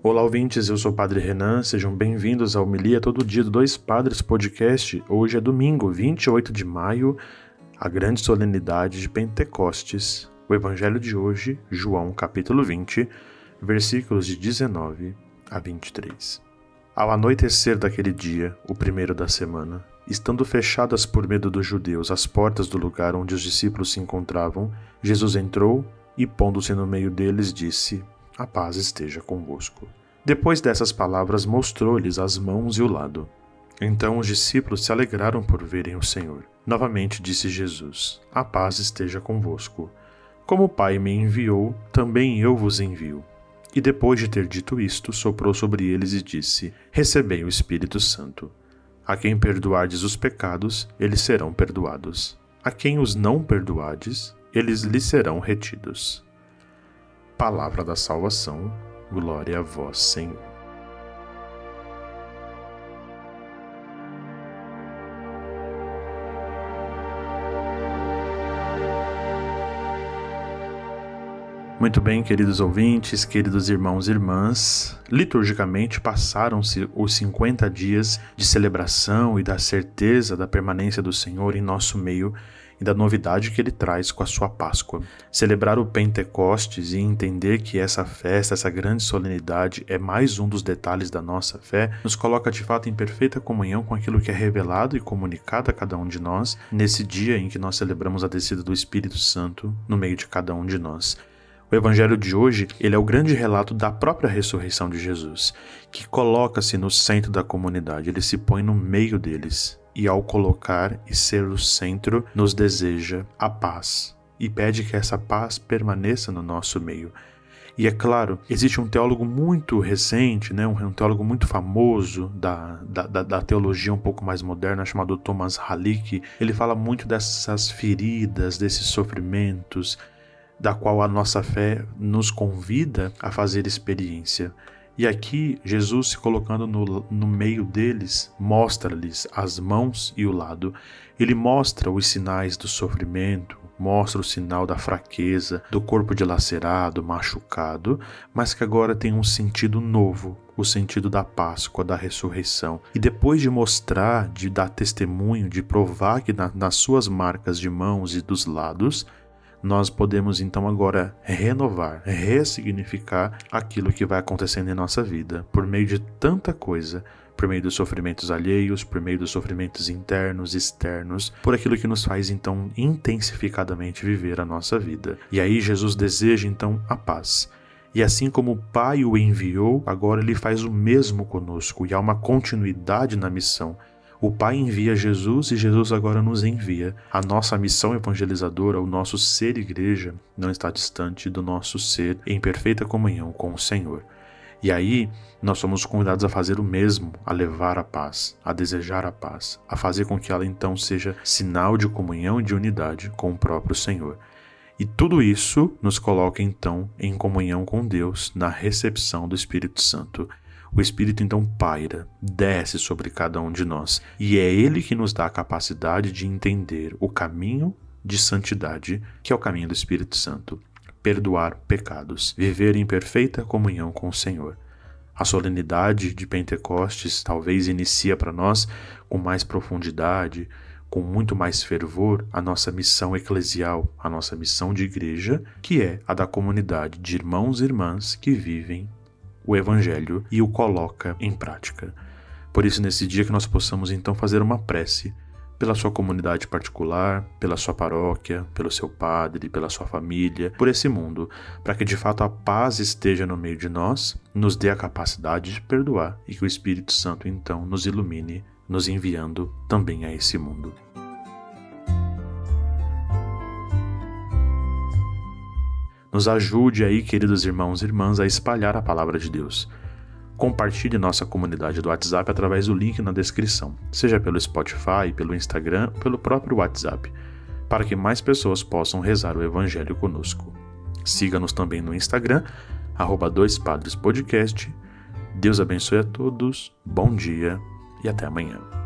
Olá, ouvintes, eu sou o Padre Renan, sejam bem-vindos ao Homilia Todo Dia do Dois Padres Podcast. Hoje é domingo, 28 de maio, a grande solenidade de Pentecostes. O evangelho de hoje, João capítulo 20, versículos de 19 a 23. Ao anoitecer daquele dia, o primeiro da semana, estando fechadas por medo dos judeus as portas do lugar onde os discípulos se encontravam, Jesus entrou e, pondo-se no meio deles, disse: a paz esteja convosco. Depois dessas palavras, mostrou-lhes as mãos e o lado. Então os discípulos se alegraram por verem o Senhor. Novamente disse Jesus: A paz esteja convosco. Como o Pai me enviou, também eu vos envio. E depois de ter dito isto, soprou sobre eles e disse: Recebei o Espírito Santo. A quem perdoardes os pecados, eles serão perdoados. A quem os não perdoardes, eles lhes serão retidos. Palavra da salvação, glória a vós, Senhor. Muito bem, queridos ouvintes, queridos irmãos e irmãs, liturgicamente passaram-se os 50 dias de celebração e da certeza da permanência do Senhor em nosso meio e da novidade que ele traz com a sua Páscoa. Celebrar o Pentecostes e entender que essa festa, essa grande solenidade é mais um dos detalhes da nossa fé, nos coloca de fato em perfeita comunhão com aquilo que é revelado e comunicado a cada um de nós nesse dia em que nós celebramos a descida do Espírito Santo no meio de cada um de nós. O evangelho de hoje, ele é o grande relato da própria ressurreição de Jesus, que coloca-se no centro da comunidade, ele se põe no meio deles e ao colocar e ser o centro, nos deseja a paz e pede que essa paz permaneça no nosso meio. E é claro, existe um teólogo muito recente, né, um, teólogo muito famoso da, da, da, teologia um pouco mais moderna, chamado Thomas Halick. Ele fala muito dessas feridas, desses sofrimentos, da qual a nossa fé nos convida a fazer experiência. E aqui, Jesus se colocando no, no meio deles, mostra-lhes as mãos e o lado. Ele mostra os sinais do sofrimento, mostra o sinal da fraqueza, do corpo dilacerado, machucado, mas que agora tem um sentido novo, o sentido da Páscoa, da ressurreição. E depois de mostrar, de dar testemunho, de provar que na, nas suas marcas de mãos e dos lados, nós podemos então agora renovar, ressignificar aquilo que vai acontecendo em nossa vida por meio de tanta coisa, por meio dos sofrimentos alheios, por meio dos sofrimentos internos, externos, por aquilo que nos faz então intensificadamente viver a nossa vida. E aí Jesus deseja então a paz. E assim como o Pai o enviou, agora ele faz o mesmo conosco e há uma continuidade na missão o Pai envia Jesus e Jesus agora nos envia. A nossa missão evangelizadora, o nosso ser igreja, não está distante do nosso ser em perfeita comunhão com o Senhor. E aí, nós somos convidados a fazer o mesmo, a levar a paz, a desejar a paz, a fazer com que ela então seja sinal de comunhão e de unidade com o próprio Senhor. E tudo isso nos coloca então em comunhão com Deus na recepção do Espírito Santo. O Espírito então paira, desce sobre cada um de nós, e é ele que nos dá a capacidade de entender o caminho de santidade, que é o caminho do Espírito Santo, perdoar pecados, viver em perfeita comunhão com o Senhor. A solenidade de Pentecostes talvez inicia para nós com mais profundidade, com muito mais fervor a nossa missão eclesial, a nossa missão de igreja, que é a da comunidade de irmãos e irmãs que vivem o Evangelho e o coloca em prática. Por isso, nesse dia, que nós possamos então fazer uma prece pela sua comunidade particular, pela sua paróquia, pelo seu padre, pela sua família, por esse mundo, para que de fato a paz esteja no meio de nós, nos dê a capacidade de perdoar e que o Espírito Santo então nos ilumine, nos enviando também a esse mundo. Nos ajude aí, queridos irmãos e irmãs, a espalhar a palavra de Deus. Compartilhe nossa comunidade do WhatsApp através do link na descrição, seja pelo Spotify, pelo Instagram ou pelo próprio WhatsApp, para que mais pessoas possam rezar o Evangelho conosco. Siga-nos também no Instagram, arroba Dois Padres Podcast. Deus abençoe a todos, bom dia e até amanhã.